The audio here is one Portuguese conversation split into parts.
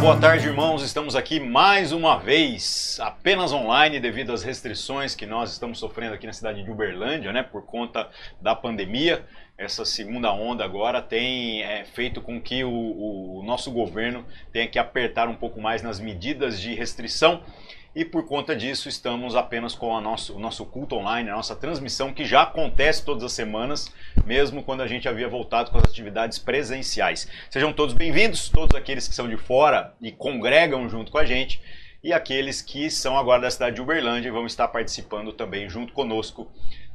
Boa tarde, irmãos. Estamos aqui mais uma vez, apenas online, devido às restrições que nós estamos sofrendo aqui na cidade de Uberlândia, né, por conta da pandemia. Essa segunda onda agora tem é, feito com que o, o nosso governo tenha que apertar um pouco mais nas medidas de restrição e por conta disso estamos apenas com nosso, o nosso culto online, a nossa transmissão que já acontece todas as semanas, mesmo quando a gente havia voltado com as atividades presenciais. Sejam todos bem-vindos, todos aqueles que são de fora e congregam junto com a gente e aqueles que são agora da cidade de Uberlândia e vão estar participando também junto conosco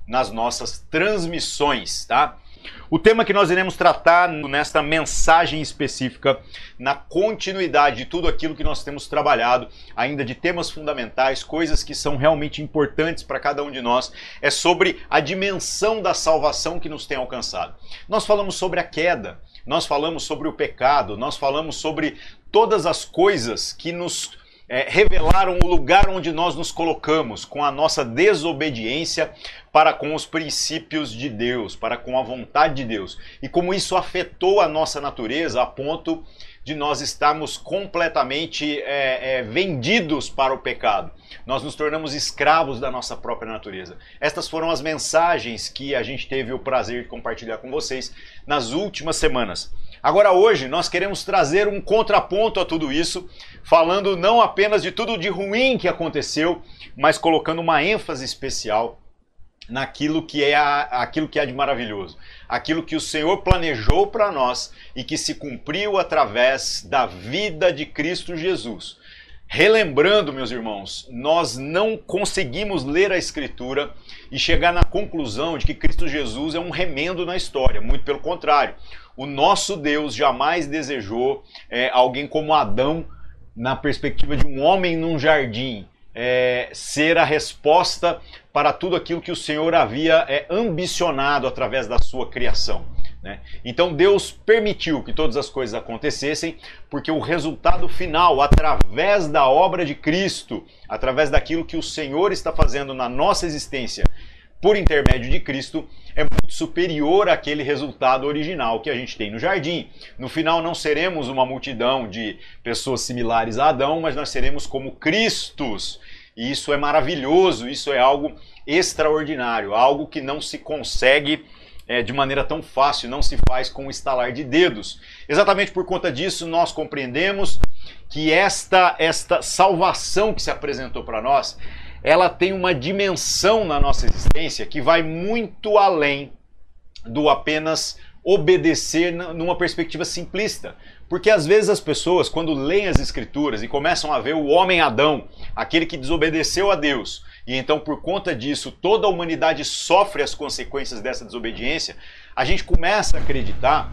nas nossas transmissões, tá? O tema que nós iremos tratar nesta mensagem específica, na continuidade de tudo aquilo que nós temos trabalhado, ainda de temas fundamentais, coisas que são realmente importantes para cada um de nós, é sobre a dimensão da salvação que nos tem alcançado. Nós falamos sobre a queda, nós falamos sobre o pecado, nós falamos sobre todas as coisas que nos é, revelaram o lugar onde nós nos colocamos com a nossa desobediência para com os princípios de Deus, para com a vontade de Deus. E como isso afetou a nossa natureza a ponto de nós estarmos completamente é, é, vendidos para o pecado. Nós nos tornamos escravos da nossa própria natureza. Estas foram as mensagens que a gente teve o prazer de compartilhar com vocês nas últimas semanas. Agora, hoje, nós queremos trazer um contraponto a tudo isso, falando não apenas de tudo de ruim que aconteceu, mas colocando uma ênfase especial naquilo que é a, aquilo que é de maravilhoso, aquilo que o Senhor planejou para nós e que se cumpriu através da vida de Cristo Jesus. Relembrando, meus irmãos, nós não conseguimos ler a Escritura e chegar na conclusão de que Cristo Jesus é um remendo na história. Muito pelo contrário, o nosso Deus jamais desejou é, alguém como Adão, na perspectiva de um homem num jardim, é, ser a resposta para tudo aquilo que o Senhor havia é, ambicionado através da sua criação. Né? Então Deus permitiu que todas as coisas acontecessem, porque o resultado final, através da obra de Cristo, através daquilo que o Senhor está fazendo na nossa existência, por intermédio de Cristo, é muito superior àquele resultado original que a gente tem no jardim. No final, não seremos uma multidão de pessoas similares a Adão, mas nós seremos como Cristos. E isso é maravilhoso, isso é algo extraordinário, algo que não se consegue é, de maneira tão fácil, não se faz com o estalar de dedos. Exatamente por conta disso, nós compreendemos que esta, esta salvação que se apresentou para nós, ela tem uma dimensão na nossa existência que vai muito além do apenas obedecer numa perspectiva simplista. Porque às vezes as pessoas, quando leem as escrituras e começam a ver o homem Adão, aquele que desobedeceu a Deus, e então por conta disso toda a humanidade sofre as consequências dessa desobediência, a gente começa a acreditar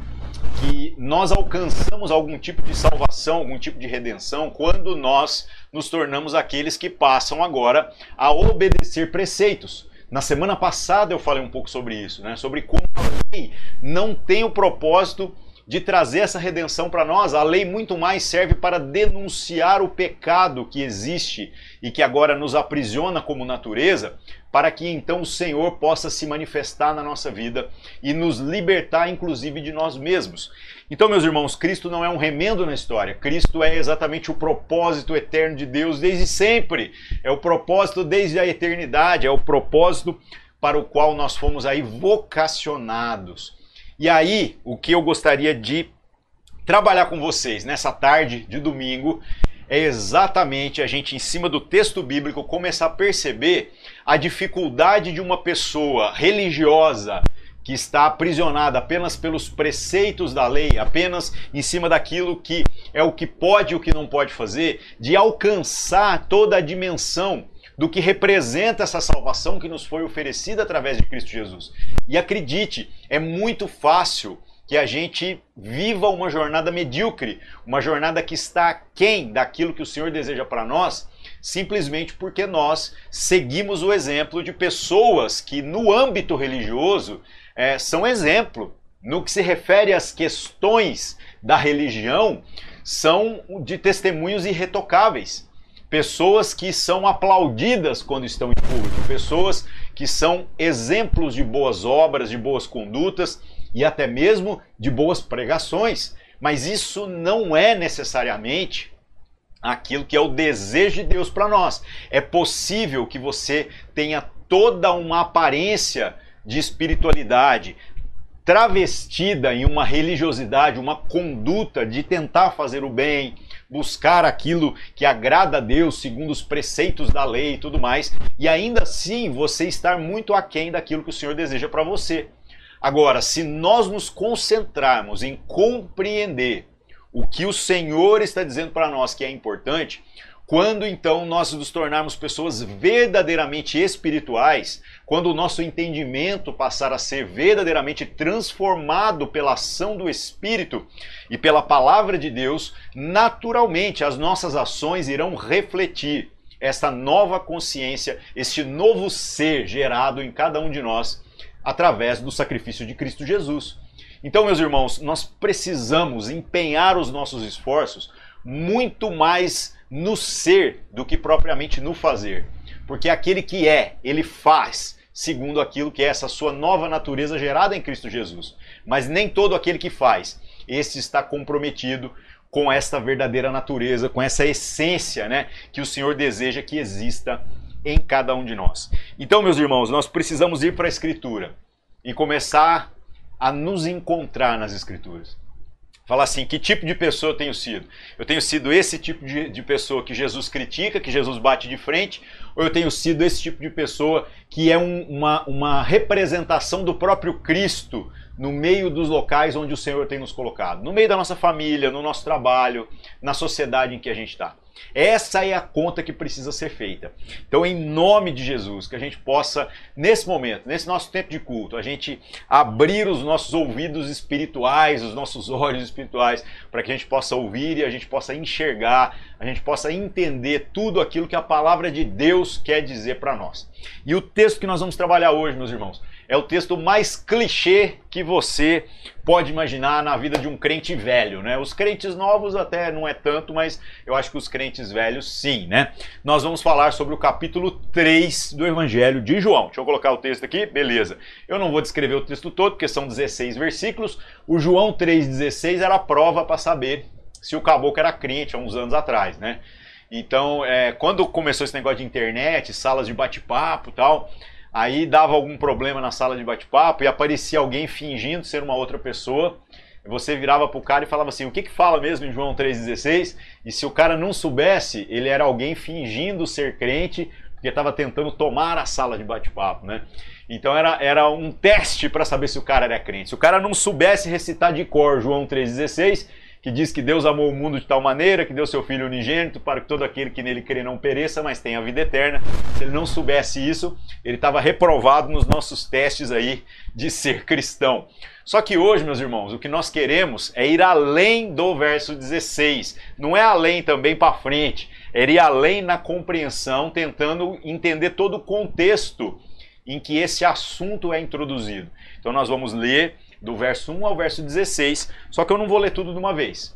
que nós alcançamos algum tipo de salvação, algum tipo de redenção, quando nós nos tornamos aqueles que passam agora a obedecer preceitos. Na semana passada eu falei um pouco sobre isso, né? sobre como a lei não tem o propósito de trazer essa redenção para nós. A lei muito mais serve para denunciar o pecado que existe e que agora nos aprisiona como natureza, para que então o Senhor possa se manifestar na nossa vida e nos libertar, inclusive, de nós mesmos. Então, meus irmãos, Cristo não é um remendo na história. Cristo é exatamente o propósito eterno de Deus desde sempre. É o propósito desde a eternidade, é o propósito para o qual nós fomos aí vocacionados. E aí, o que eu gostaria de trabalhar com vocês nessa tarde de domingo é exatamente a gente, em cima do texto bíblico, começar a perceber a dificuldade de uma pessoa religiosa que está aprisionada apenas pelos preceitos da lei, apenas em cima daquilo que é o que pode e o que não pode fazer, de alcançar toda a dimensão do que representa essa salvação que nos foi oferecida através de Cristo Jesus. E acredite, é muito fácil que a gente viva uma jornada medíocre, uma jornada que está aquém daquilo que o Senhor deseja para nós, simplesmente porque nós seguimos o exemplo de pessoas que, no âmbito religioso, é, são exemplo. No que se refere às questões da religião, são de testemunhos irretocáveis pessoas que são aplaudidas quando estão em público, pessoas que são exemplos de boas obras, de boas condutas e até mesmo de boas pregações. Mas isso não é necessariamente aquilo que é o desejo de Deus para nós. É possível que você tenha toda uma aparência de espiritualidade travestida em uma religiosidade, uma conduta de tentar fazer o bem, buscar aquilo que agrada a Deus segundo os preceitos da lei e tudo mais, e ainda assim você estar muito aquém daquilo que o Senhor deseja para você. Agora, se nós nos concentrarmos em compreender o que o Senhor está dizendo para nós que é importante, quando então nós nos tornarmos pessoas verdadeiramente espirituais, quando o nosso entendimento passar a ser verdadeiramente transformado pela ação do Espírito e pela palavra de Deus, naturalmente as nossas ações irão refletir esta nova consciência, este novo ser gerado em cada um de nós através do sacrifício de Cristo Jesus. Então, meus irmãos, nós precisamos empenhar os nossos esforços muito mais no ser do que propriamente no fazer. Porque aquele que é, ele faz segundo aquilo que é essa sua nova natureza gerada em Cristo Jesus. Mas nem todo aquele que faz, esse está comprometido com esta verdadeira natureza, com essa essência, né, que o Senhor deseja que exista em cada um de nós. Então, meus irmãos, nós precisamos ir para a Escritura e começar a nos encontrar nas Escrituras. Falar assim, que tipo de pessoa eu tenho sido? Eu tenho sido esse tipo de, de pessoa que Jesus critica, que Jesus bate de frente, ou eu tenho sido esse tipo de pessoa que é um, uma, uma representação do próprio Cristo no meio dos locais onde o Senhor tem nos colocado? No meio da nossa família, no nosso trabalho, na sociedade em que a gente está. Essa é a conta que precisa ser feita. Então, em nome de Jesus, que a gente possa, nesse momento, nesse nosso tempo de culto, a gente abrir os nossos ouvidos espirituais, os nossos olhos espirituais, para que a gente possa ouvir e a gente possa enxergar, a gente possa entender tudo aquilo que a palavra de Deus quer dizer para nós. E o texto que nós vamos trabalhar hoje, meus irmãos, é o texto mais clichê que você pode imaginar na vida de um crente velho, né? Os crentes novos até não é tanto, mas eu acho que os crentes velhos sim, né? Nós vamos falar sobre o capítulo 3 do Evangelho de João. Deixa eu colocar o texto aqui, beleza. Eu não vou descrever o texto todo, porque são 16 versículos. O João 3,16 era a prova para saber se o caboclo era crente há uns anos atrás, né? Então, é, quando começou esse negócio de internet, salas de bate-papo tal, Aí dava algum problema na sala de bate-papo e aparecia alguém fingindo ser uma outra pessoa. Você virava pro cara e falava assim: o que que fala mesmo em João 3,16? E se o cara não soubesse, ele era alguém fingindo ser crente, porque estava tentando tomar a sala de bate-papo, né? Então era, era um teste para saber se o cara era crente. Se o cara não soubesse recitar de cor João 3,16, que diz que Deus amou o mundo de tal maneira que deu seu Filho unigênito para que todo aquele que nele crê não pereça, mas tenha a vida eterna. Se ele não soubesse isso, ele estava reprovado nos nossos testes aí de ser cristão. Só que hoje, meus irmãos, o que nós queremos é ir além do verso 16. Não é além também para frente, é ir além na compreensão, tentando entender todo o contexto em que esse assunto é introduzido. Então nós vamos ler do verso 1 ao verso 16, só que eu não vou ler tudo de uma vez.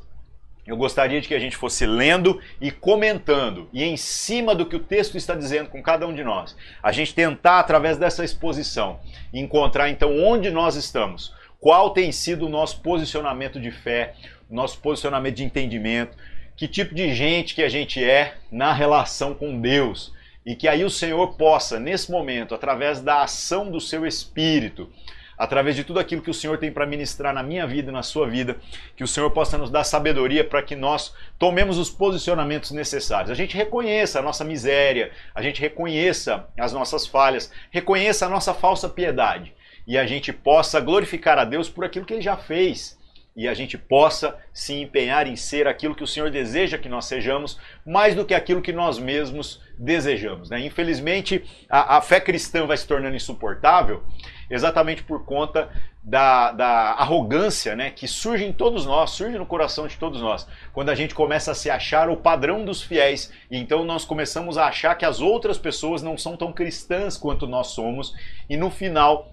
Eu gostaria de que a gente fosse lendo e comentando, e em cima do que o texto está dizendo com cada um de nós, a gente tentar, através dessa exposição, encontrar então onde nós estamos, qual tem sido o nosso posicionamento de fé, nosso posicionamento de entendimento, que tipo de gente que a gente é na relação com Deus, e que aí o Senhor possa, nesse momento, através da ação do seu Espírito, através de tudo aquilo que o Senhor tem para ministrar na minha vida e na sua vida, que o Senhor possa nos dar sabedoria para que nós tomemos os posicionamentos necessários. A gente reconheça a nossa miséria, a gente reconheça as nossas falhas, reconheça a nossa falsa piedade e a gente possa glorificar a Deus por aquilo que ele já fez e a gente possa se empenhar em ser aquilo que o Senhor deseja que nós sejamos, mais do que aquilo que nós mesmos desejamos. Né? Infelizmente, a, a fé cristã vai se tornando insuportável exatamente por conta da, da, arrogância né, que surge em todos nós, surge no coração de todos nós, quando a gente começa a se achar o padrão dos fiéis, e então nós começamos a achar que as outras pessoas não são tão cristãs quanto nós somos, e no final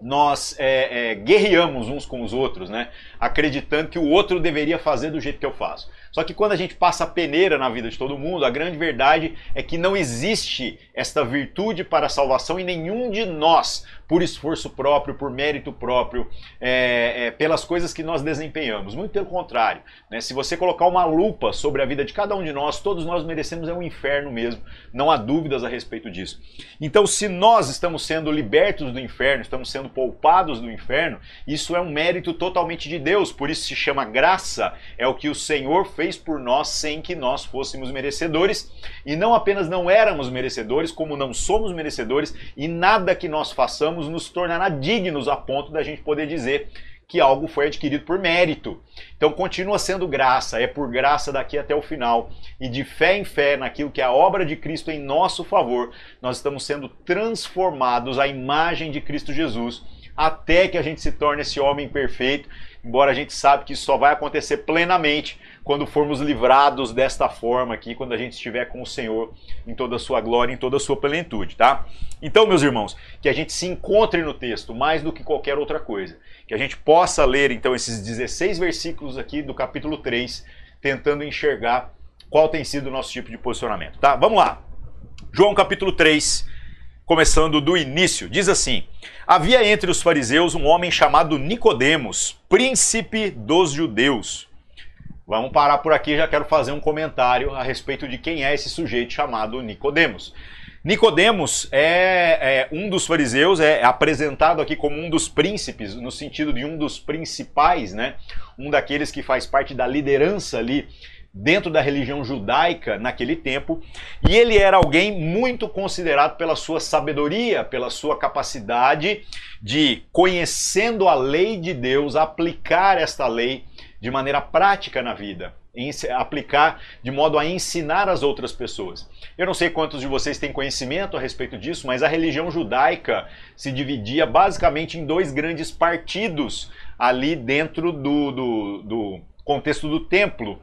nós é, é, guerreamos uns com os outros, né? acreditando que o outro deveria fazer do jeito que eu faço. Só que quando a gente passa a peneira na vida de todo mundo, a grande verdade é que não existe esta virtude para a salvação em nenhum de nós, por esforço próprio, por mérito próprio, é, é, pelas coisas que nós desempenhamos. Muito pelo contrário. Né? Se você colocar uma lupa sobre a vida de cada um de nós, todos nós merecemos é um inferno mesmo. Não há dúvidas a respeito disso. Então, se nós estamos sendo libertos do inferno, estamos sendo poupados do inferno, isso é um mérito totalmente de Deus. Por isso se chama graça. É o que o Senhor fez por nós sem que nós fôssemos merecedores. E não apenas não éramos merecedores, como não somos merecedores, e nada que nós façamos nos tornará dignos a ponto da gente poder dizer que algo foi adquirido por mérito. Então continua sendo graça, é por graça daqui até o final. E de fé em fé naquilo que é a obra de Cristo em nosso favor, nós estamos sendo transformados à imagem de Cristo Jesus, até que a gente se torne esse homem perfeito, embora a gente sabe que isso só vai acontecer plenamente quando formos livrados desta forma aqui, quando a gente estiver com o Senhor em toda a sua glória, em toda a sua plenitude, tá? Então, meus irmãos, que a gente se encontre no texto mais do que qualquer outra coisa. Que a gente possa ler então esses 16 versículos aqui do capítulo 3, tentando enxergar qual tem sido o nosso tipo de posicionamento, tá? Vamos lá. João capítulo 3, começando do início, diz assim: Havia entre os fariseus um homem chamado Nicodemos, príncipe dos judeus. Vamos parar por aqui, já quero fazer um comentário a respeito de quem é esse sujeito chamado Nicodemos. Nicodemos é, é, um dos fariseus, é apresentado aqui como um dos príncipes, no sentido de um dos principais, né? Um daqueles que faz parte da liderança ali dentro da religião judaica naquele tempo, e ele era alguém muito considerado pela sua sabedoria, pela sua capacidade de, conhecendo a lei de Deus, aplicar esta lei de maneira prática na vida, aplicar de modo a ensinar as outras pessoas. Eu não sei quantos de vocês têm conhecimento a respeito disso, mas a religião judaica se dividia basicamente em dois grandes partidos ali dentro do, do, do contexto do templo,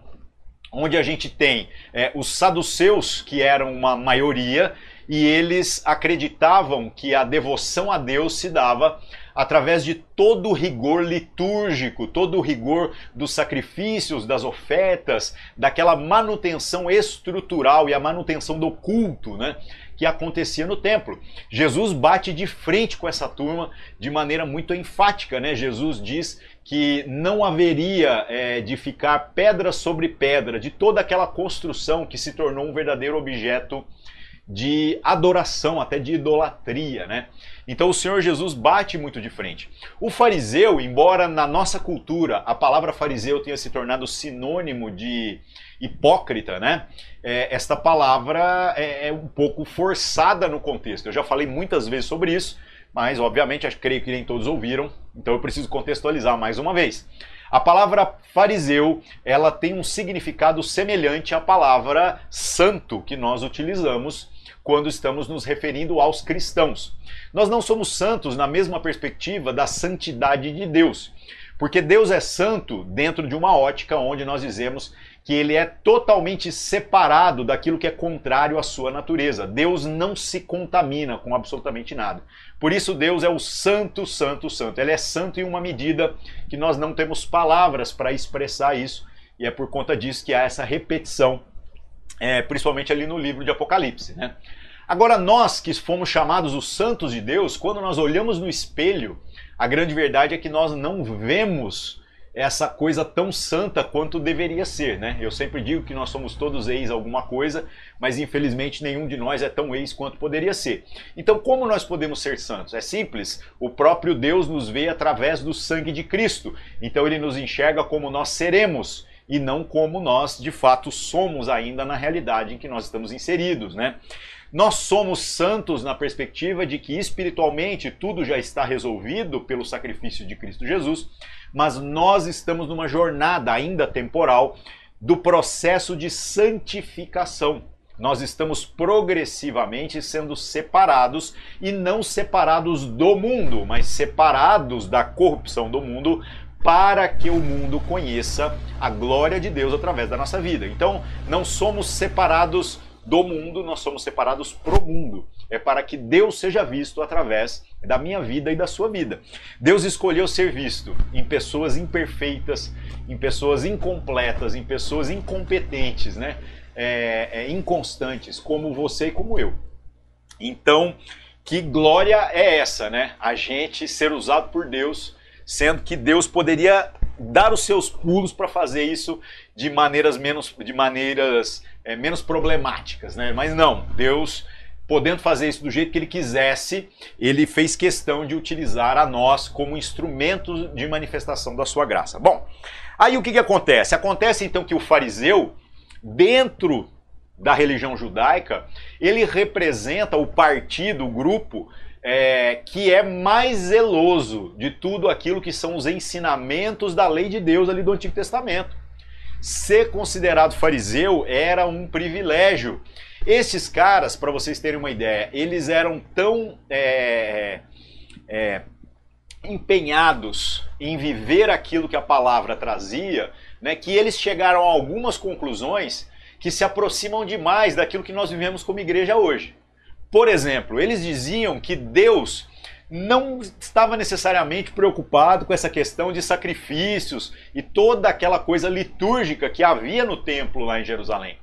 onde a gente tem é, os saduceus, que eram uma maioria, e eles acreditavam que a devoção a Deus se dava através de todo o rigor litúrgico, todo o rigor dos sacrifícios, das ofertas, daquela manutenção estrutural e a manutenção do culto, né? Que acontecia no templo. Jesus bate de frente com essa turma de maneira muito enfática, né? Jesus diz que não haveria é, de ficar pedra sobre pedra de toda aquela construção que se tornou um verdadeiro objeto de adoração, até de idolatria, né? Então o Senhor Jesus bate muito de frente. O fariseu, embora na nossa cultura a palavra fariseu tenha se tornado sinônimo de hipócrita, né? É, esta palavra é, é, um pouco forçada no contexto. Eu já falei muitas vezes sobre isso, mas obviamente acho, creio que nem todos ouviram, então eu preciso contextualizar mais uma vez. A palavra fariseu, ela tem um significado semelhante à palavra santo que nós utilizamos quando estamos nos referindo aos cristãos. Nós não somos santos na mesma perspectiva da santidade de Deus, porque Deus é santo dentro de uma ótica onde nós dizemos que ele é totalmente separado daquilo que é contrário à sua natureza. Deus não se contamina com absolutamente nada. Por isso, Deus é o santo, santo, santo. Ele é santo em uma medida que nós não temos palavras para expressar isso, e é por conta disso que há essa repetição é, principalmente ali no livro de Apocalipse. Né? Agora, nós que fomos chamados os santos de Deus, quando nós olhamos no espelho, a grande verdade é que nós não vemos essa coisa tão santa quanto deveria ser, né? Eu sempre digo que nós somos todos ex alguma coisa, mas infelizmente nenhum de nós é tão ex quanto poderia ser. Então, como nós podemos ser santos? É simples, o próprio Deus nos vê através do sangue de Cristo. Então ele nos enxerga como nós seremos e não como nós de fato somos ainda na realidade em que nós estamos inseridos, né? Nós somos santos na perspectiva de que espiritualmente tudo já está resolvido pelo sacrifício de Cristo Jesus, mas nós estamos numa jornada ainda temporal do processo de santificação. Nós estamos progressivamente sendo separados e não separados do mundo, mas separados da corrupção do mundo para que o mundo conheça a glória de Deus através da nossa vida. Então, não somos separados do mundo, nós somos separados pro mundo. é para que Deus seja visto através da minha vida e da sua vida. Deus escolheu ser visto em pessoas imperfeitas, em pessoas incompletas, em pessoas incompetentes, né? É, é, inconstantes, como você e como eu. Então, que glória é essa, né? A gente ser usado por Deus, sendo que Deus poderia dar os seus pulos para fazer isso de maneiras menos, de maneiras é, menos problemáticas, né? Mas não, Deus podendo fazer isso do jeito que ele quisesse, ele fez questão de utilizar a nós como instrumento de manifestação da sua graça. Bom, aí o que, que acontece? Acontece então que o fariseu, dentro da religião judaica, ele representa o partido, o grupo é, que é mais zeloso de tudo aquilo que são os ensinamentos da lei de Deus ali do Antigo Testamento. Ser considerado fariseu era um privilégio. Esses caras, para vocês terem uma ideia, eles eram tão é, é, empenhados em viver aquilo que a palavra trazia, né, que eles chegaram a algumas conclusões que se aproximam demais daquilo que nós vivemos como igreja hoje. Por exemplo, eles diziam que Deus não estava necessariamente preocupado com essa questão de sacrifícios e toda aquela coisa litúrgica que havia no templo lá em Jerusalém.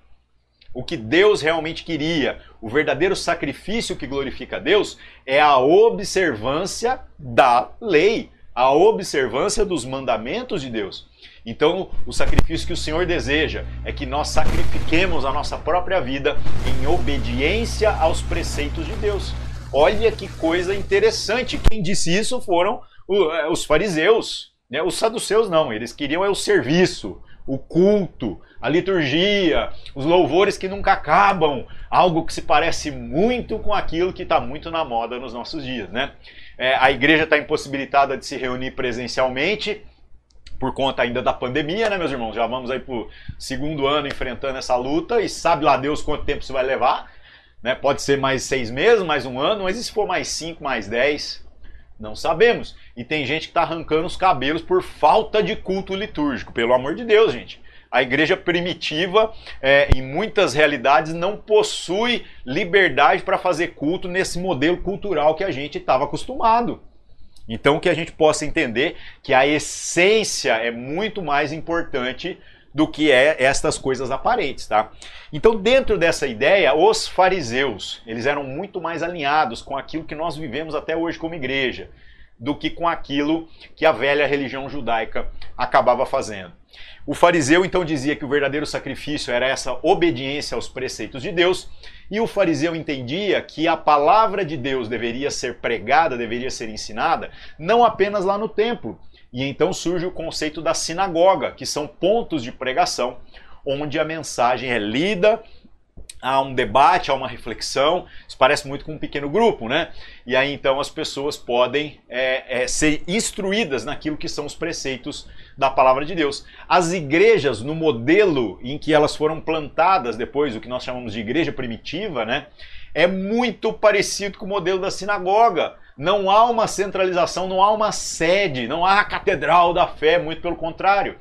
O que Deus realmente queria, o verdadeiro sacrifício que glorifica Deus, é a observância da lei, a observância dos mandamentos de Deus. Então, o sacrifício que o Senhor deseja é que nós sacrifiquemos a nossa própria vida em obediência aos preceitos de Deus. Olha que coisa interessante. Quem disse isso foram é, os fariseus. Né? Os saduceus não, eles queriam é o serviço, o culto, a liturgia, os louvores que nunca acabam, algo que se parece muito com aquilo que está muito na moda nos nossos dias. Né? É, a igreja está impossibilitada de se reunir presencialmente, por conta ainda da pandemia, né, meus irmãos? Já vamos aí pro segundo ano enfrentando essa luta e sabe lá Deus quanto tempo isso vai levar. Né? Pode ser mais seis meses, mais um ano, mas e se for mais cinco, mais dez? Não sabemos. E tem gente que está arrancando os cabelos por falta de culto litúrgico. Pelo amor de Deus, gente. A igreja primitiva, é, em muitas realidades, não possui liberdade para fazer culto nesse modelo cultural que a gente estava acostumado. Então que a gente possa entender que a essência é muito mais importante do que é estas coisas aparentes, tá? Então, dentro dessa ideia, os fariseus, eles eram muito mais alinhados com aquilo que nós vivemos até hoje como igreja, do que com aquilo que a velha religião judaica acabava fazendo. O fariseu então dizia que o verdadeiro sacrifício era essa obediência aos preceitos de Deus, e o fariseu entendia que a palavra de Deus deveria ser pregada, deveria ser ensinada, não apenas lá no templo. E então surge o conceito da sinagoga, que são pontos de pregação, onde a mensagem é lida, há um debate, há uma reflexão. Isso parece muito com um pequeno grupo, né? E aí então as pessoas podem é, é, ser instruídas naquilo que são os preceitos da palavra de Deus. As igrejas, no modelo em que elas foram plantadas depois, o que nós chamamos de igreja primitiva, né? É muito parecido com o modelo da sinagoga. Não há uma centralização, não há uma sede, não há a catedral da fé, muito pelo contrário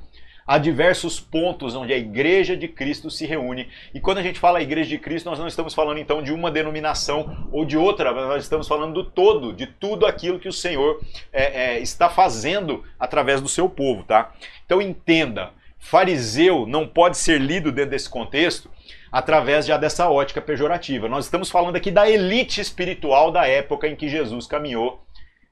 há diversos pontos onde a igreja de Cristo se reúne. E quando a gente fala igreja de Cristo, nós não estamos falando então de uma denominação ou de outra, nós estamos falando do todo, de tudo aquilo que o Senhor é, é, está fazendo através do seu povo, tá? Então entenda, fariseu não pode ser lido dentro desse contexto através já dessa ótica pejorativa. Nós estamos falando aqui da elite espiritual da época em que Jesus caminhou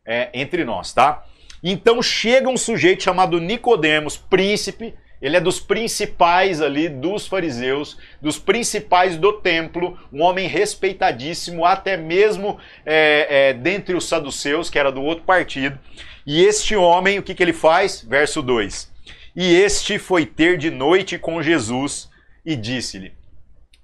é, entre nós, tá? Então chega um sujeito chamado Nicodemos, príncipe, ele é dos principais ali dos fariseus, dos principais do templo, um homem respeitadíssimo, até mesmo é, é, dentre os saduceus, que era do outro partido. E este homem, o que, que ele faz? Verso 2: E este foi ter de noite com Jesus e disse-lhe.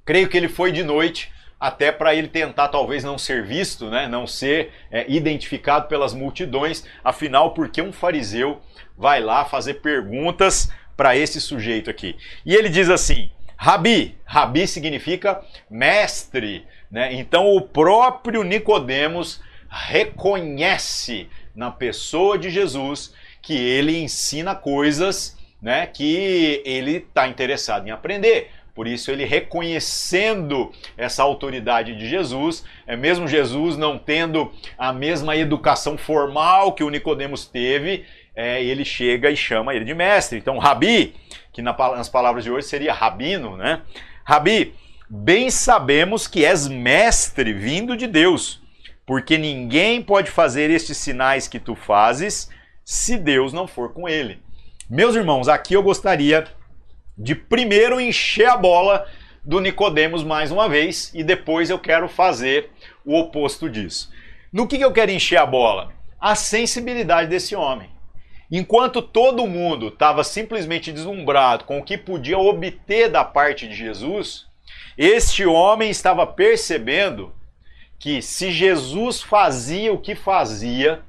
Creio que ele foi de noite até para ele tentar talvez não ser visto, né, não ser é, identificado pelas multidões. Afinal, porque um fariseu vai lá fazer perguntas para esse sujeito aqui? E ele diz assim: Rabi, Rabi significa mestre, né? Então o próprio Nicodemos reconhece na pessoa de Jesus que ele ensina coisas, né, que ele está interessado em aprender. Por isso ele reconhecendo essa autoridade de Jesus, é mesmo Jesus não tendo a mesma educação formal que o Nicodemos teve, é, ele chega e chama ele de mestre. Então, Rabi, que nas palavras de hoje seria rabino, né? Rabi, bem sabemos que és mestre vindo de Deus, porque ninguém pode fazer estes sinais que tu fazes se Deus não for com ele. Meus irmãos, aqui eu gostaria de primeiro encher a bola do Nicodemos mais uma vez e depois eu quero fazer o oposto disso. No que, que eu quero encher a bola? A sensibilidade desse homem. Enquanto todo mundo estava simplesmente deslumbrado com o que podia obter da parte de Jesus, este homem estava percebendo que se Jesus fazia o que fazia,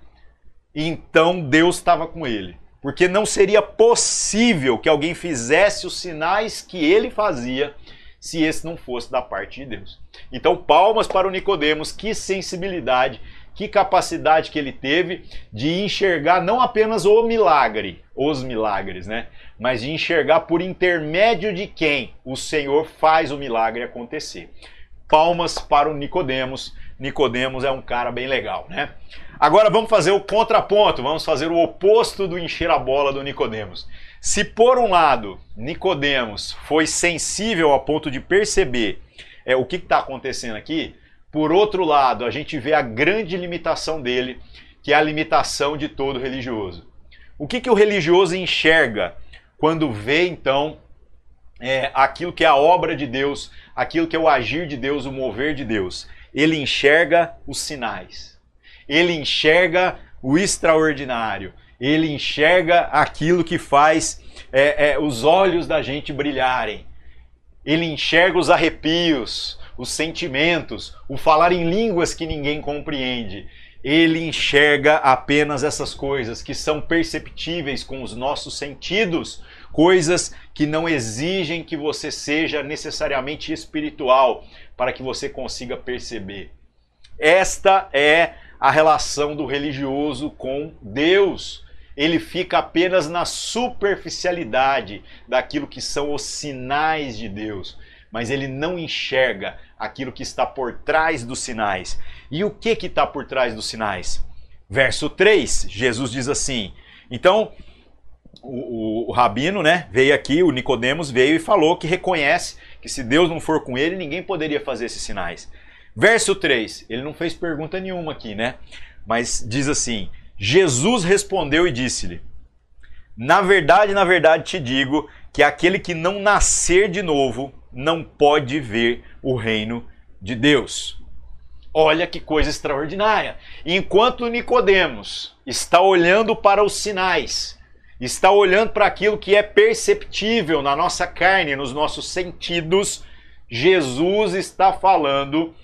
então Deus estava com ele. Porque não seria possível que alguém fizesse os sinais que ele fazia se esse não fosse da parte de Deus. Então, palmas para o Nicodemos, que sensibilidade que capacidade que ele teve de enxergar não apenas o milagre, os milagres, né? Mas de enxergar por intermédio de quem o Senhor faz o milagre acontecer. Palmas para o Nicodemos. Nicodemos é um cara bem legal, né? Agora vamos fazer o contraponto, vamos fazer o oposto do encher a bola do Nicodemos. Se por um lado Nicodemos foi sensível a ponto de perceber é, o que está acontecendo aqui, por outro lado, a gente vê a grande limitação dele, que é a limitação de todo religioso. O que, que o religioso enxerga quando vê, então, é, aquilo que é a obra de Deus, aquilo que é o agir de Deus, o mover de Deus? Ele enxerga os sinais, ele enxerga o extraordinário, ele enxerga aquilo que faz é, é, os olhos da gente brilharem, ele enxerga os arrepios, os sentimentos, o falar em línguas que ninguém compreende. Ele enxerga apenas essas coisas que são perceptíveis com os nossos sentidos, coisas que não exigem que você seja necessariamente espiritual para que você consiga perceber. Esta é a relação do religioso com Deus. Ele fica apenas na superficialidade daquilo que são os sinais de Deus mas ele não enxerga aquilo que está por trás dos sinais. E o que que está por trás dos sinais? Verso 3, Jesus diz assim: então o, o, o, rabino, né, veio aqui, o Nicodemos veio e falou que reconhece que se Deus não for com ele, ninguém poderia fazer esses sinais. Verso 3, ele não fez pergunta nenhuma aqui, né? Mas diz assim: Jesus respondeu e disse-lhe: Na verdade, na verdade te digo que aquele que não nascer de novo não pode ver o reino de Deus. Olha que coisa extraordinária. Enquanto Nicodemos está olhando para os sinais, está olhando para aquilo que é perceptível na nossa carne, nos nossos sentidos, Jesus está falando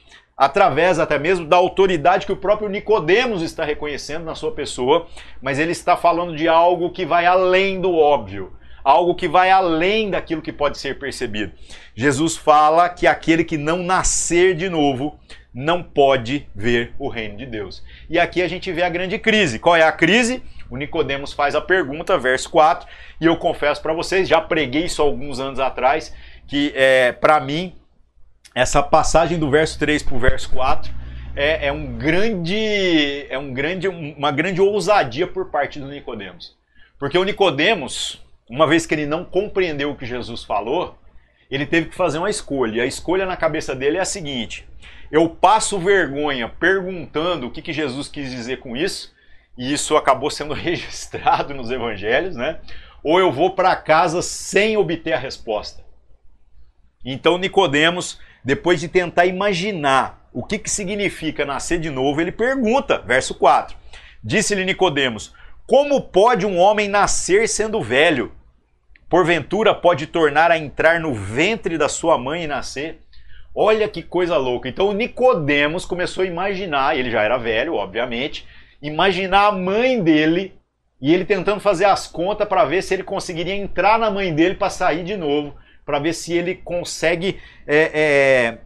através até mesmo da autoridade que o próprio Nicodemos está reconhecendo na sua pessoa, mas ele está falando de algo que vai além do óbvio algo que vai além daquilo que pode ser percebido. Jesus fala que aquele que não nascer de novo não pode ver o reino de Deus. E aqui a gente vê a grande crise. Qual é a crise? O Nicodemos faz a pergunta, verso 4, e eu confesso para vocês, já preguei isso alguns anos atrás, que é, para mim essa passagem do verso 3 para o verso 4 é, é, um grande, é um grande, uma grande ousadia por parte do Nicodemos. Porque o Nicodemos, uma vez que ele não compreendeu o que Jesus falou, ele teve que fazer uma escolha. E a escolha na cabeça dele é a seguinte: eu passo vergonha perguntando o que, que Jesus quis dizer com isso, e isso acabou sendo registrado nos evangelhos, né? Ou eu vou para casa sem obter a resposta. Então Nicodemos, depois de tentar imaginar o que, que significa nascer de novo, ele pergunta, verso 4. Disse-lhe Nicodemos: Como pode um homem nascer sendo velho? porventura pode tornar a entrar no ventre da sua mãe e nascer? Olha que coisa louca. Então Nicodemos começou a imaginar, ele já era velho, obviamente, imaginar a mãe dele e ele tentando fazer as contas para ver se ele conseguiria entrar na mãe dele para sair de novo, para ver se ele consegue é, é,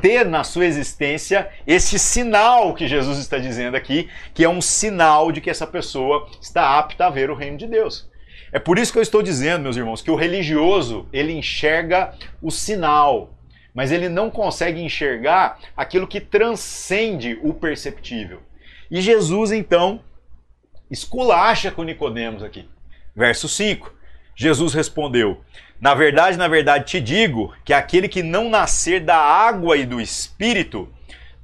ter na sua existência esse sinal que Jesus está dizendo aqui, que é um sinal de que essa pessoa está apta a ver o reino de Deus. É por isso que eu estou dizendo, meus irmãos, que o religioso, ele enxerga o sinal, mas ele não consegue enxergar aquilo que transcende o perceptível. E Jesus então esculacha com Nicodemos aqui. Verso 5. Jesus respondeu: Na verdade, na verdade te digo que aquele que não nascer da água e do espírito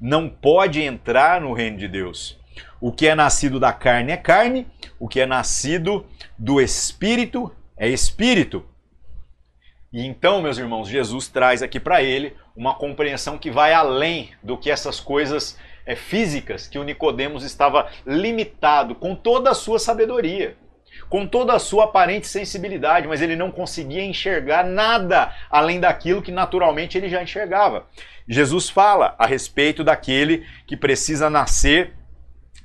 não pode entrar no reino de Deus. O que é nascido da carne é carne, o que é nascido do espírito é espírito. E então, meus irmãos, Jesus traz aqui para ele uma compreensão que vai além do que essas coisas é, físicas que o Nicodemos estava limitado com toda a sua sabedoria, com toda a sua aparente sensibilidade, mas ele não conseguia enxergar nada além daquilo que naturalmente ele já enxergava. Jesus fala a respeito daquele que precisa nascer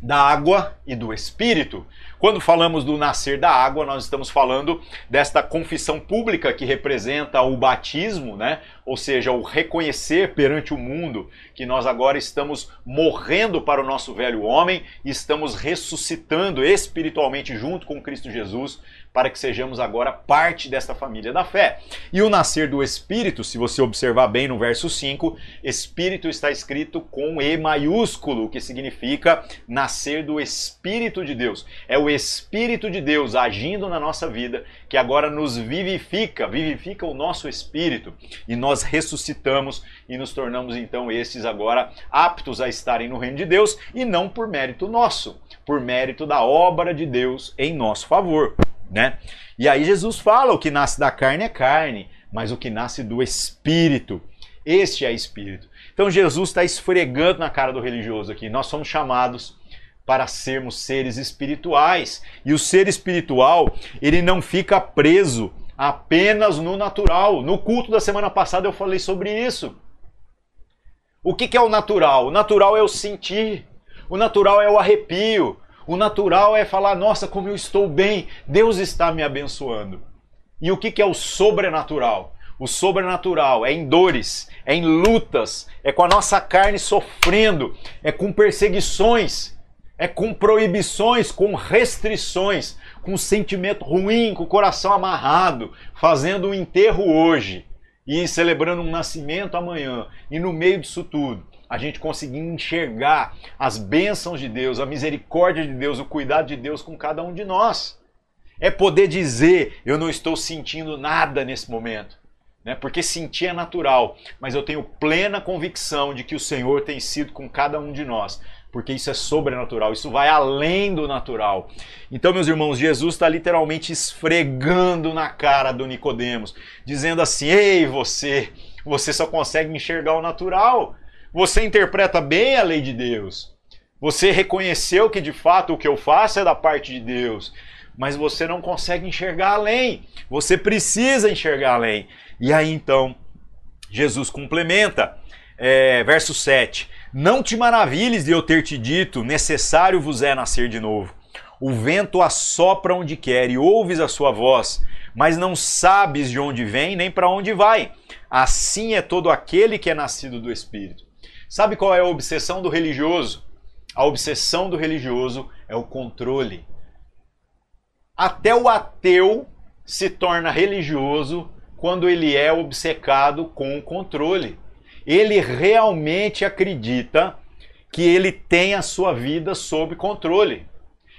da água e do espírito. Quando falamos do nascer da água, nós estamos falando desta confissão pública que representa o batismo, né? Ou seja, o reconhecer perante o mundo que nós agora estamos morrendo para o nosso velho homem e estamos ressuscitando espiritualmente junto com Cristo Jesus para que sejamos agora parte desta família da fé. E o nascer do Espírito, se você observar bem no verso 5, Espírito está escrito com E maiúsculo, que significa nascer do Espírito de Deus. É o Espírito de Deus agindo na nossa vida que agora nos vivifica, vivifica o nosso espírito e nós ressuscitamos e nos tornamos então esses agora aptos a estarem no reino de Deus e não por mérito nosso, por mérito da obra de Deus em nosso favor né? E aí Jesus fala: o que nasce da carne é carne, mas o que nasce do espírito, este é espírito. Então Jesus está esfregando na cara do religioso aqui. Nós somos chamados para sermos seres espirituais. E o ser espiritual, ele não fica preso apenas no natural. No culto da semana passada eu falei sobre isso. O que, que é o natural? O natural é o sentir. O natural é o arrepio. O natural é falar, nossa, como eu estou bem, Deus está me abençoando. E o que, é o sobrenatural? O sobrenatural é em dores, é em lutas, é com a nossa carne sofrendo, é com perseguições, é com proibições, com restrições, com sentimento ruim, com o coração amarrado, fazendo um enterro hoje e celebrando um nascimento amanhã. E no meio disso tudo, a gente conseguir enxergar as bênçãos de Deus, a misericórdia de Deus, o cuidado de Deus com cada um de nós. É poder dizer: eu não estou sentindo nada nesse momento. Né? Porque sentir é natural, mas eu tenho plena convicção de que o Senhor tem sido com cada um de nós, porque isso é sobrenatural, isso vai além do natural. Então, meus irmãos, Jesus está literalmente esfregando na cara do Nicodemos, dizendo assim: Ei, você, você só consegue enxergar o natural. Você interpreta bem a lei de Deus. Você reconheceu que de fato o que eu faço é da parte de Deus. Mas você não consegue enxergar além. Você precisa enxergar além. E aí então, Jesus complementa, é, verso 7. Não te maravilhes de eu ter te dito, necessário vos é nascer de novo. O vento assopra onde quer e ouves a sua voz, mas não sabes de onde vem nem para onde vai. Assim é todo aquele que é nascido do Espírito. Sabe qual é a obsessão do religioso? A obsessão do religioso é o controle. Até o ateu se torna religioso quando ele é obcecado com o controle. Ele realmente acredita que ele tem a sua vida sob controle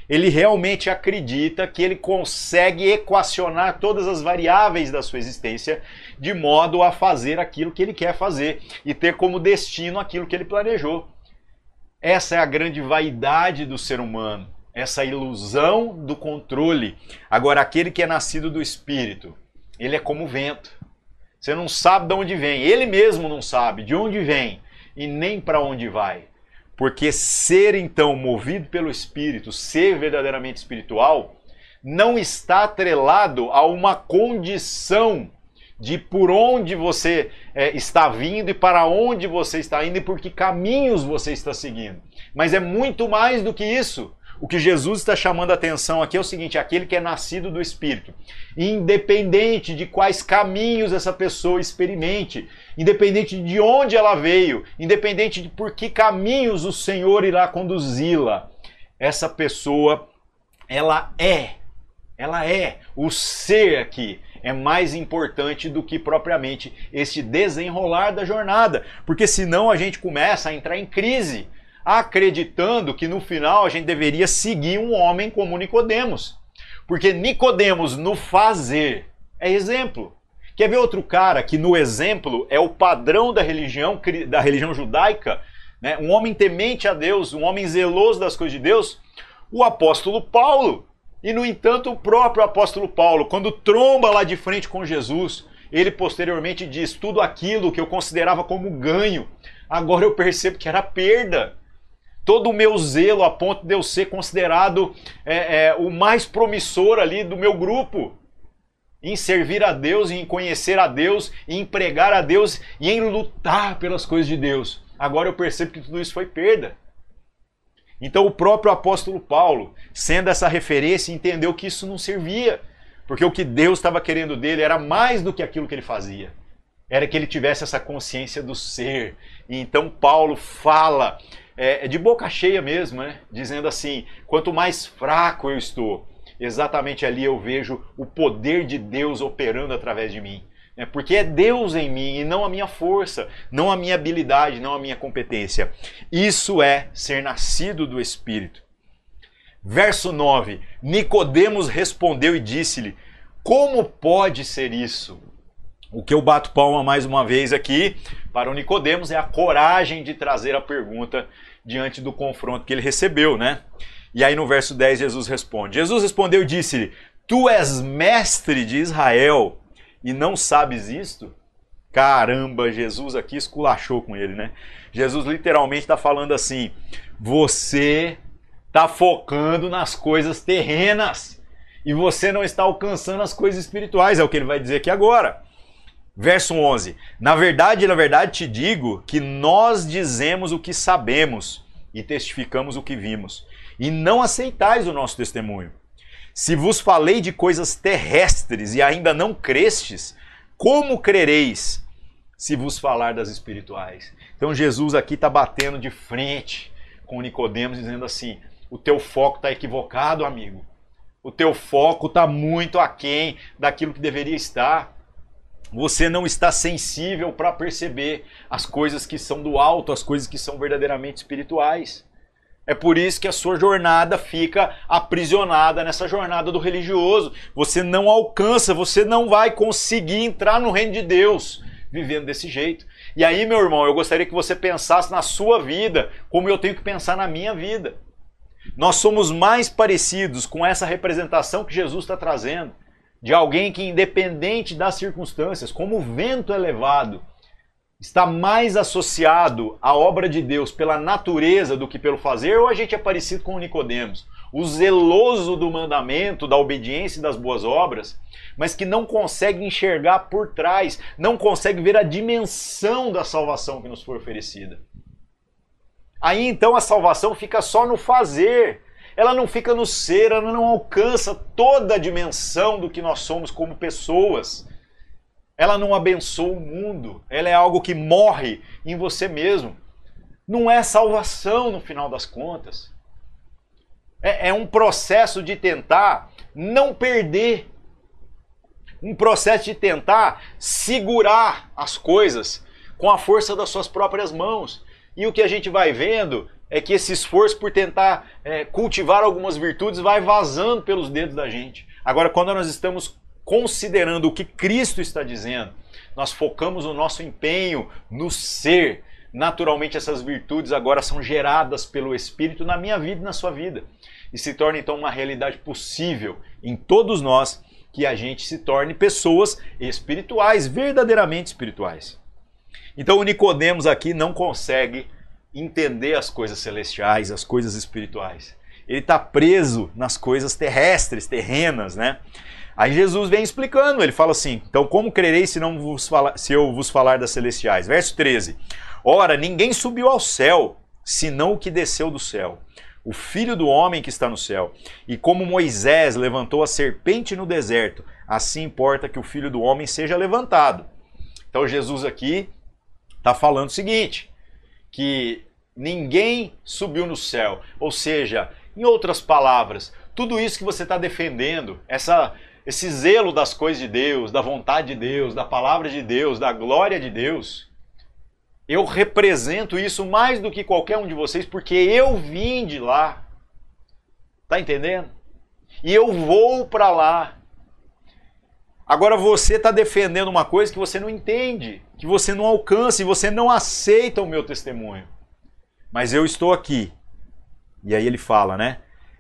ele realmente acredita que ele consegue equacionar todas as variáveis da sua existência de modo a fazer aquilo que ele quer fazer e ter como destino aquilo que ele planejou. Essa é a grande vaidade do ser humano, essa ilusão do controle. Agora, aquele que é nascido do espírito, ele é como o vento. Você não sabe de onde vem, ele mesmo não sabe de onde vem e nem para onde vai. Porque ser então movido pelo Espírito, ser verdadeiramente espiritual, não está atrelado a uma condição de por onde você é, está vindo e para onde você está indo e por que caminhos você está seguindo. Mas é muito mais do que isso. O que Jesus está chamando a atenção aqui é o seguinte: aquele que é nascido do Espírito, independente de quais caminhos essa pessoa experimente, independente de onde ela veio, independente de por que caminhos o Senhor irá conduzi-la, essa pessoa, ela é Ela é. O ser aqui é mais importante do que propriamente este desenrolar da jornada. Porque senão a gente começa a entrar em crise, acreditando que no final a gente deveria seguir um homem como Nicodemos. Porque Nicodemos no fazer é exemplo. Quer ver outro cara que no exemplo é o padrão da religião, da religião judaica, né? um homem temente a Deus, um homem zeloso das coisas de Deus? O apóstolo Paulo. E no entanto, o próprio apóstolo Paulo, quando tromba lá de frente com Jesus, ele posteriormente diz: tudo aquilo que eu considerava como ganho, agora eu percebo que era perda. Todo o meu zelo a ponto de eu ser considerado é, é, o mais promissor ali do meu grupo em servir a Deus, em conhecer a Deus, em pregar a Deus e em lutar pelas coisas de Deus. Agora eu percebo que tudo isso foi perda. Então o próprio apóstolo Paulo, sendo essa referência, entendeu que isso não servia, porque o que Deus estava querendo dele era mais do que aquilo que ele fazia. Era que ele tivesse essa consciência do ser. E então Paulo fala é, de boca cheia mesmo, né? dizendo assim: quanto mais fraco eu estou, exatamente ali eu vejo o poder de Deus operando através de mim. Né? Porque é Deus em mim e não a minha força, não a minha habilidade, não a minha competência. Isso é ser nascido do Espírito. Verso 9: Nicodemos respondeu e disse-lhe: Como pode ser isso? O que eu bato palma mais uma vez aqui para o Nicodemos é a coragem de trazer a pergunta diante do confronto que ele recebeu, né? E aí no verso 10 Jesus responde: Jesus respondeu e disse-lhe: Tu és mestre de Israel e não sabes isto? Caramba, Jesus aqui esculachou com ele, né? Jesus literalmente está falando assim: você está focando nas coisas terrenas e você não está alcançando as coisas espirituais, é o que ele vai dizer aqui agora. Verso 11: Na verdade, na verdade te digo que nós dizemos o que sabemos e testificamos o que vimos e não aceitais o nosso testemunho. Se vos falei de coisas terrestres e ainda não crestes, como crereis se vos falar das espirituais? Então Jesus aqui está batendo de frente com Nicodemos, dizendo assim: o teu foco está equivocado, amigo. O teu foco está muito aquém daquilo que deveria estar. Você não está sensível para perceber as coisas que são do alto, as coisas que são verdadeiramente espirituais. É por isso que a sua jornada fica aprisionada nessa jornada do religioso. Você não alcança, você não vai conseguir entrar no reino de Deus vivendo desse jeito. E aí, meu irmão, eu gostaria que você pensasse na sua vida como eu tenho que pensar na minha vida. Nós somos mais parecidos com essa representação que Jesus está trazendo, de alguém que, independente das circunstâncias, como o vento é levado, está mais associado à obra de Deus pela natureza do que pelo fazer, ou a gente é parecido com Nicodemos, o zeloso do mandamento, da obediência e das boas obras, mas que não consegue enxergar por trás, não consegue ver a dimensão da salvação que nos foi oferecida. Aí então a salvação fica só no fazer, ela não fica no ser, ela não alcança toda a dimensão do que nós somos como pessoas. Ela não abençoa o mundo, ela é algo que morre em você mesmo. Não é salvação no final das contas. É, é um processo de tentar não perder. Um processo de tentar segurar as coisas com a força das suas próprias mãos. E o que a gente vai vendo é que esse esforço por tentar é, cultivar algumas virtudes vai vazando pelos dedos da gente. Agora, quando nós estamos considerando o que Cristo está dizendo, nós focamos o nosso empenho no ser. Naturalmente, essas virtudes agora são geradas pelo Espírito na minha vida e na sua vida. E se torna então uma realidade possível em todos nós que a gente se torne pessoas espirituais, verdadeiramente espirituais. Então o Nicodemos aqui não consegue entender as coisas celestiais, as coisas espirituais. Ele está preso nas coisas terrestres, terrenas, né? Aí Jesus vem explicando, ele fala assim: então como crereis se, não vos fala, se eu vos falar das celestiais? Verso 13: Ora, ninguém subiu ao céu, senão o que desceu do céu, o filho do homem que está no céu. E como Moisés levantou a serpente no deserto, assim importa que o filho do homem seja levantado. Então Jesus aqui está falando o seguinte: que ninguém subiu no céu, ou seja, em outras palavras, tudo isso que você está defendendo, essa, esse zelo das coisas de Deus, da vontade de Deus, da palavra de Deus, da glória de Deus, eu represento isso mais do que qualquer um de vocês, porque eu vim de lá. Tá entendendo? E eu vou para lá. Agora você está defendendo uma coisa que você não entende, que você não alcança e você não aceita o meu testemunho. Mas eu estou aqui. E aí ele fala, né?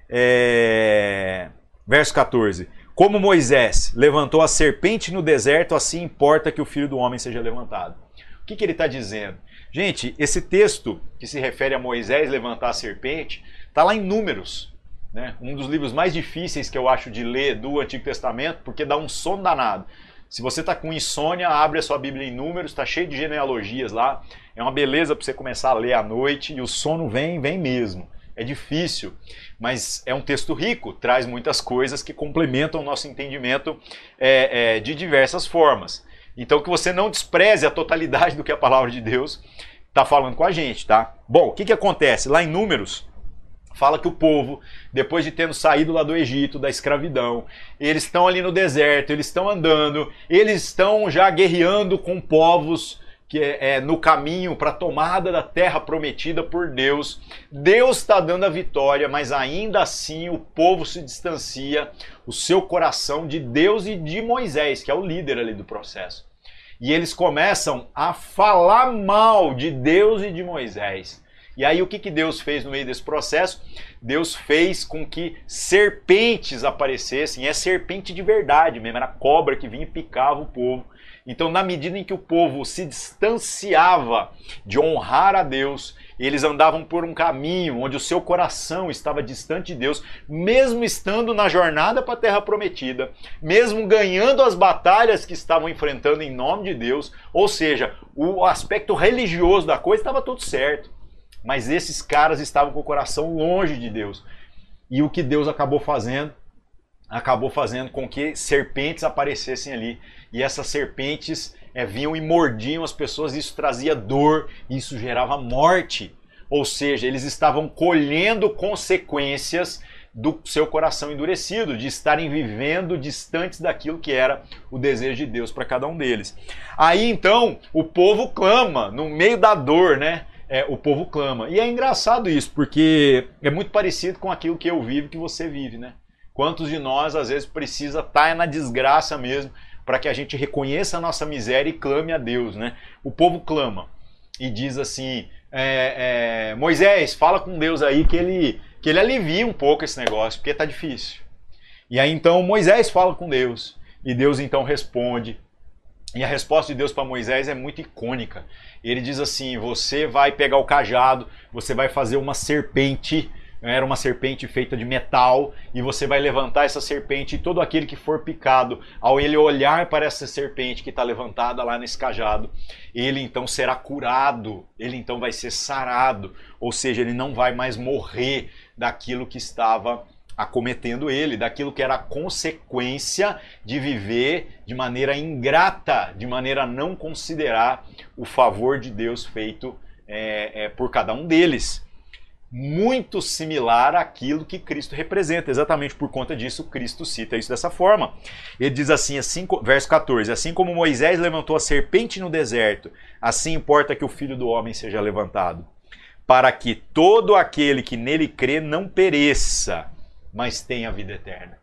É... Verso 14. Como Moisés levantou a serpente no deserto, assim importa que o filho do homem seja levantado. O que, que ele está dizendo? Gente, esse texto que se refere a Moisés levantar a serpente está lá em Números. Né? Um dos livros mais difíceis que eu acho de ler do Antigo Testamento, porque dá um sono danado. Se você está com insônia, abre a sua Bíblia em números, está cheio de genealogias lá. É uma beleza para você começar a ler à noite e o sono vem, vem mesmo. É difícil, mas é um texto rico, traz muitas coisas que complementam o nosso entendimento é, é, de diversas formas. Então que você não despreze a totalidade do que a palavra de Deus está falando com a gente, tá? Bom, o que, que acontece? Lá em Números, fala que o povo, depois de tendo saído lá do Egito, da escravidão, eles estão ali no deserto, eles estão andando, eles estão já guerreando com povos que é, é no caminho para a tomada da terra prometida por Deus. Deus está dando a vitória, mas ainda assim o povo se distancia, o seu coração de Deus e de Moisés, que é o líder ali do processo. E eles começam a falar mal de Deus e de Moisés. E aí o que, que Deus fez no meio desse processo? Deus fez com que serpentes aparecessem, é serpente de verdade mesmo, era cobra que vinha e picava o povo. Então, na medida em que o povo se distanciava de honrar a Deus, eles andavam por um caminho onde o seu coração estava distante de Deus, mesmo estando na jornada para a terra prometida, mesmo ganhando as batalhas que estavam enfrentando em nome de Deus, ou seja, o aspecto religioso da coisa estava tudo certo. Mas esses caras estavam com o coração longe de Deus. E o que Deus acabou fazendo? Acabou fazendo com que serpentes aparecessem ali. E essas serpentes é, vinham e mordiam as pessoas, isso trazia dor, isso gerava morte. Ou seja, eles estavam colhendo consequências do seu coração endurecido, de estarem vivendo distantes daquilo que era o desejo de Deus para cada um deles. Aí então o povo clama no meio da dor, né? É, o povo clama. E é engraçado isso, porque é muito parecido com aquilo que eu vivo que você vive, né? Quantos de nós às vezes precisa estar tá na desgraça mesmo para que a gente reconheça a nossa miséria e clame a Deus, né? O povo clama e diz assim: é, é, Moisés, fala com Deus aí que ele que ele alivia um pouco esse negócio, porque tá difícil. E aí então Moisés fala com Deus e Deus então responde. E a resposta de Deus para Moisés é muito icônica. Ele diz assim: Você vai pegar o cajado, você vai fazer uma serpente. Era uma serpente feita de metal, e você vai levantar essa serpente, e todo aquele que for picado, ao ele olhar para essa serpente que está levantada lá nesse cajado, ele então será curado, ele então vai ser sarado, ou seja, ele não vai mais morrer daquilo que estava acometendo ele, daquilo que era consequência de viver de maneira ingrata, de maneira a não considerar o favor de Deus feito é, é, por cada um deles. Muito similar àquilo que Cristo representa, exatamente por conta disso, Cristo cita isso dessa forma. Ele diz assim, assim verso 14: Assim como Moisés levantou a serpente no deserto, assim importa que o filho do homem seja levantado, para que todo aquele que nele crê não pereça, mas tem a vida eterna.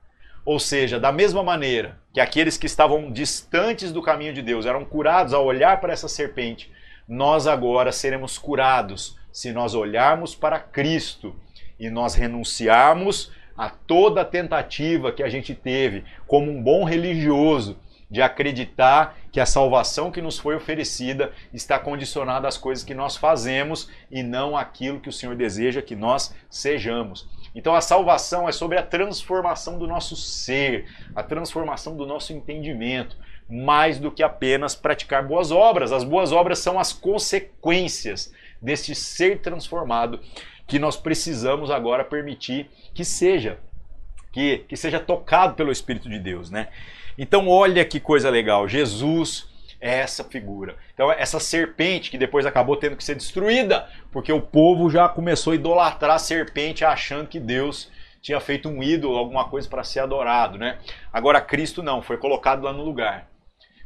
Ou seja, da mesma maneira que aqueles que estavam distantes do caminho de Deus eram curados ao olhar para essa serpente, nós agora seremos curados se nós olharmos para Cristo e nós renunciarmos a toda a tentativa que a gente teve como um bom religioso de acreditar que a salvação que nos foi oferecida está condicionada às coisas que nós fazemos e não aquilo que o Senhor deseja que nós sejamos. Então a salvação é sobre a transformação do nosso ser, a transformação do nosso entendimento, mais do que apenas praticar boas obras. As boas obras são as consequências deste ser transformado que nós precisamos agora permitir que seja, que, que seja tocado pelo Espírito de Deus, né? Então olha que coisa legal, Jesus é essa figura. Então, essa serpente que depois acabou tendo que ser destruída, porque o povo já começou a idolatrar a serpente achando que Deus tinha feito um ídolo, alguma coisa para ser adorado, né? Agora Cristo não, foi colocado lá no lugar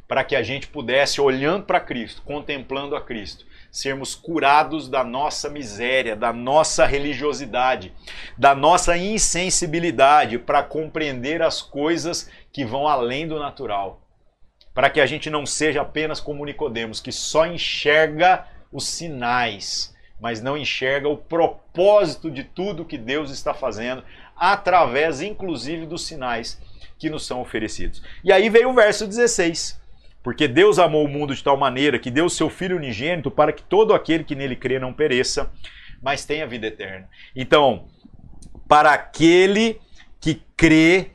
para que a gente pudesse, olhando para Cristo, contemplando a Cristo, sermos curados da nossa miséria, da nossa religiosidade, da nossa insensibilidade para compreender as coisas que vão além do natural. Para que a gente não seja apenas como Nicodemos, que só enxerga os sinais, mas não enxerga o propósito de tudo que Deus está fazendo, através inclusive dos sinais que nos são oferecidos. E aí veio o verso 16. Porque Deus amou o mundo de tal maneira que deu seu Filho unigênito para que todo aquele que nele crê não pereça, mas tenha vida eterna. Então, para aquele que crê,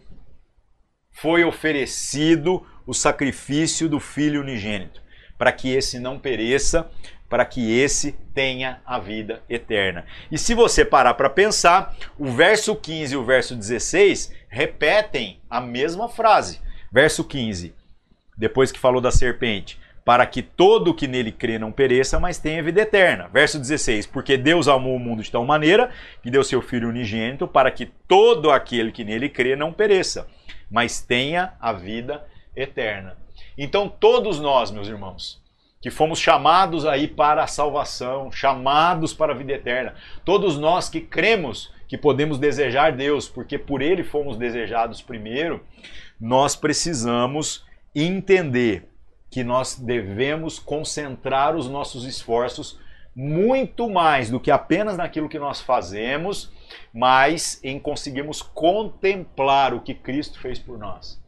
foi oferecido o sacrifício do Filho unigênito, para que esse não pereça, para que esse tenha a vida eterna. E se você parar para pensar, o verso 15 e o verso 16 repetem a mesma frase. Verso 15: depois que falou da serpente, para que todo que nele crê não pereça, mas tenha vida eterna. Verso 16: Porque Deus amou o mundo de tal maneira que deu seu Filho unigênito para que todo aquele que nele crê não pereça, mas tenha a vida eterna. Então, todos nós, meus irmãos, que fomos chamados aí para a salvação, chamados para a vida eterna, todos nós que cremos que podemos desejar Deus, porque por Ele fomos desejados primeiro, nós precisamos entender que nós devemos concentrar os nossos esforços muito mais do que apenas naquilo que nós fazemos, mas em conseguirmos contemplar o que Cristo fez por nós.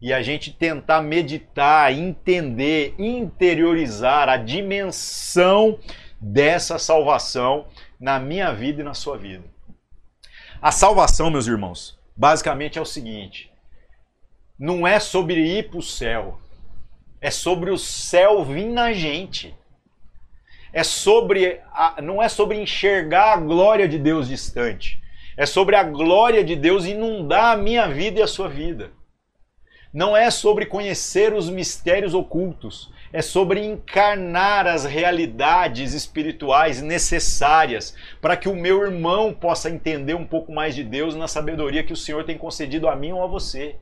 E a gente tentar meditar, entender, interiorizar a dimensão dessa salvação na minha vida e na sua vida. A salvação, meus irmãos, basicamente é o seguinte: não é sobre ir para o céu, é sobre o céu vir na gente. É sobre a, não é sobre enxergar a glória de Deus distante. É sobre a glória de Deus inundar a minha vida e a sua vida. Não é sobre conhecer os mistérios ocultos, é sobre encarnar as realidades espirituais necessárias para que o meu irmão possa entender um pouco mais de Deus na sabedoria que o Senhor tem concedido a mim ou a você.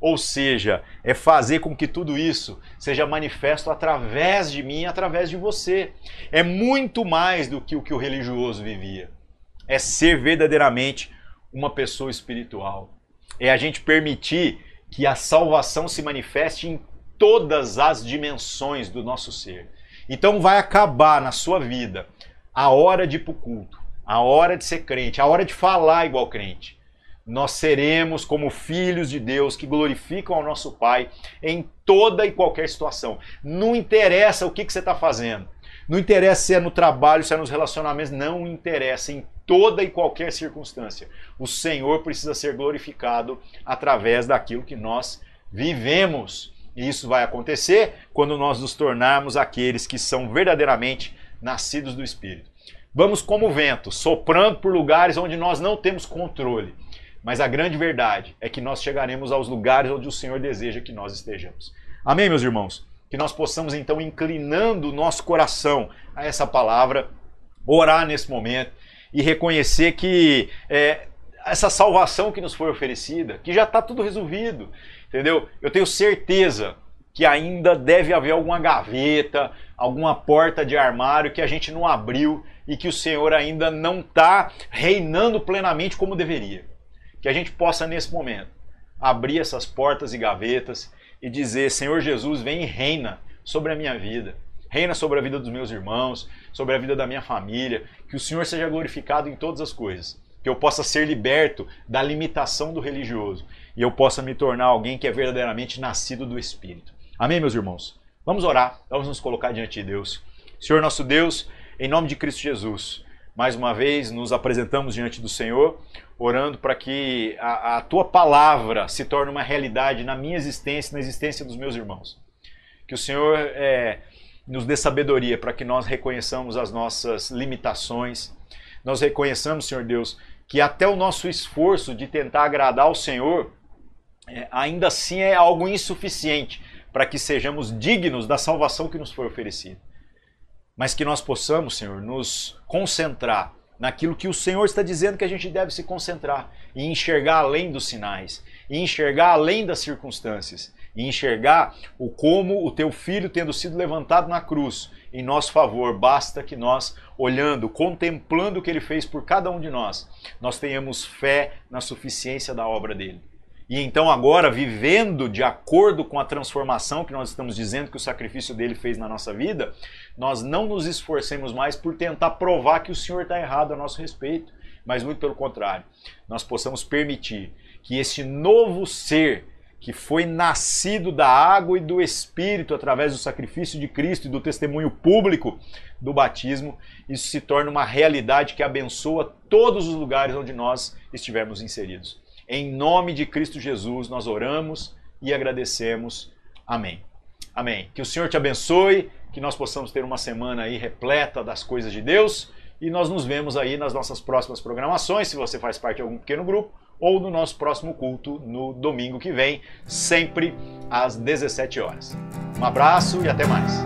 Ou seja, é fazer com que tudo isso seja manifesto através de mim, através de você. É muito mais do que o que o religioso vivia. É ser verdadeiramente uma pessoa espiritual. É a gente permitir que a salvação se manifeste em todas as dimensões do nosso ser. Então vai acabar na sua vida a hora de ir para o culto, a hora de ser crente, a hora de falar igual crente nós seremos como filhos de Deus que glorificam ao nosso Pai em toda e qualquer situação. Não interessa o que, que você está fazendo. Não interessa se é no trabalho, se é nos relacionamentos, não interessa em toda e qualquer circunstância. O Senhor precisa ser glorificado através daquilo que nós vivemos. E isso vai acontecer quando nós nos tornarmos aqueles que são verdadeiramente nascidos do Espírito. Vamos como vento, soprando por lugares onde nós não temos controle mas a grande verdade é que nós chegaremos aos lugares onde o Senhor deseja que nós estejamos. Amém, meus irmãos? Que nós possamos então, inclinando o nosso coração a essa palavra, orar nesse momento e reconhecer que é, essa salvação que nos foi oferecida, que já está tudo resolvido, entendeu? Eu tenho certeza que ainda deve haver alguma gaveta, alguma porta de armário que a gente não abriu e que o Senhor ainda não está reinando plenamente como deveria que a gente possa nesse momento abrir essas portas e gavetas e dizer: Senhor Jesus, vem e reina sobre a minha vida, reina sobre a vida dos meus irmãos, sobre a vida da minha família, que o Senhor seja glorificado em todas as coisas, que eu possa ser liberto da limitação do religioso e eu possa me tornar alguém que é verdadeiramente nascido do Espírito. Amém, meus irmãos? Vamos orar, vamos nos colocar diante de Deus. Senhor nosso Deus, em nome de Cristo Jesus, mais uma vez nos apresentamos diante do Senhor orando para que a, a, tua palavra se torne uma realidade na minha existência, na existência dos meus irmãos. Que o Senhor é, nos dê sabedoria para que nós reconheçamos as nossas limitações, nós reconheçamos, Senhor Deus, que até o nosso esforço de tentar agradar ao Senhor é, ainda assim é algo insuficiente para que sejamos dignos da salvação que nos foi oferecida. Mas que nós possamos, Senhor, nos concentrar naquilo que o Senhor está dizendo que a gente deve se concentrar e enxergar além dos sinais, e enxergar além das circunstâncias, e enxergar o como o teu filho tendo sido levantado na cruz em nosso favor, basta que nós, olhando, contemplando o que ele fez por cada um de nós, nós tenhamos fé na suficiência da obra dele. E então, agora, vivendo de acordo com a transformação que nós estamos dizendo que o sacrifício dele fez na nossa vida, nós não nos esforcemos mais por tentar provar que o Senhor está errado a nosso respeito, mas muito pelo contrário, nós possamos permitir que esse novo ser que foi nascido da água e do Espírito através do sacrifício de Cristo e do testemunho público do batismo, isso se torna uma realidade que abençoa todos os lugares onde nós estivermos inseridos. Em nome de Cristo Jesus, nós oramos e agradecemos. Amém. Amém. Que o Senhor te abençoe, que nós possamos ter uma semana aí repleta das coisas de Deus e nós nos vemos aí nas nossas próximas programações, se você faz parte de algum pequeno grupo ou no nosso próximo culto no domingo que vem, sempre às 17 horas. Um abraço e até mais.